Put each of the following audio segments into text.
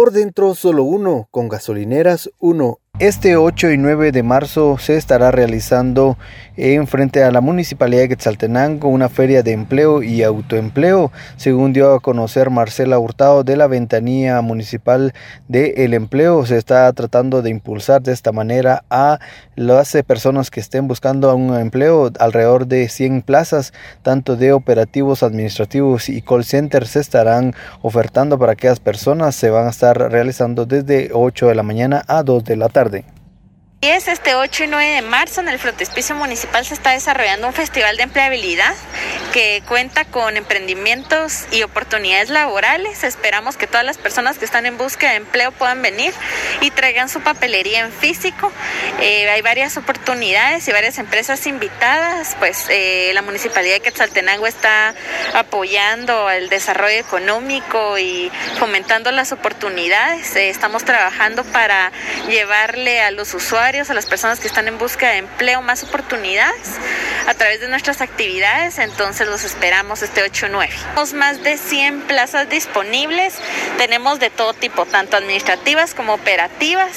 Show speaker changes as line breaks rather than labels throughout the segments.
Por dentro solo uno, con gasolineras uno. Este 8 y 9 de marzo se estará realizando en frente a la Municipalidad de Quetzaltenango una feria de empleo y autoempleo, según dio a conocer Marcela Hurtado de la Ventanía Municipal de El Empleo. Se está tratando de impulsar de esta manera a las personas que estén buscando un empleo, alrededor de 100 plazas, tanto de operativos administrativos y call centers se estarán ofertando para aquellas personas. Se van a estar realizando desde 8 de la mañana a 2 de la tarde.
Y es este 8 y 9 de marzo en el frontispicio municipal se está desarrollando un festival de empleabilidad que cuenta con emprendimientos y oportunidades laborales. Esperamos que todas las personas que están en búsqueda de empleo puedan venir y traigan su papelería en físico. Eh, hay varias oportunidades y varias empresas invitadas. Pues eh, la municipalidad de Quetzaltenango está apoyando el desarrollo económico y fomentando las oportunidades. Eh, estamos trabajando para llevarle a los usuarios a las personas que están en busca de empleo, más oportunidades a través de nuestras actividades, entonces los esperamos este 8 9. Tenemos más de 100 plazas disponibles, tenemos de todo tipo, tanto administrativas como operativas,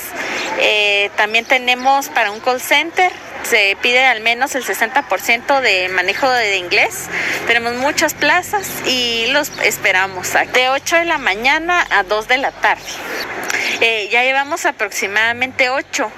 eh, también tenemos para un call center, se pide al menos el 60% de manejo de inglés. Tenemos muchas plazas y los esperamos de 8 de la mañana a 2 de la tarde. Eh, ya llevamos aproximadamente 8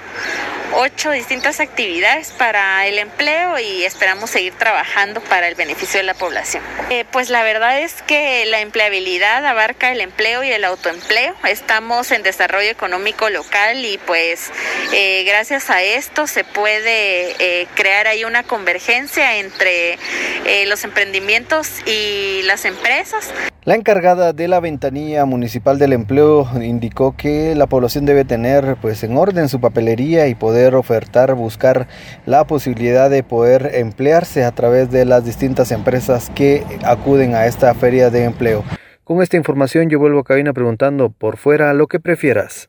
ocho distintas actividades para el empleo y esperamos seguir trabajando para el beneficio de la población. Eh, pues la verdad es que la empleabilidad abarca el empleo y el autoempleo. Estamos en desarrollo económico local y pues eh, gracias a esto se puede eh, crear ahí una convergencia entre los emprendimientos y las empresas.
La encargada de la ventanilla municipal del empleo indicó que la población debe tener pues en orden su papelería y poder ofertar, buscar la posibilidad de poder emplearse a través de las distintas empresas que acuden a esta feria de empleo. Con esta información yo vuelvo a cabina preguntando por fuera lo que prefieras.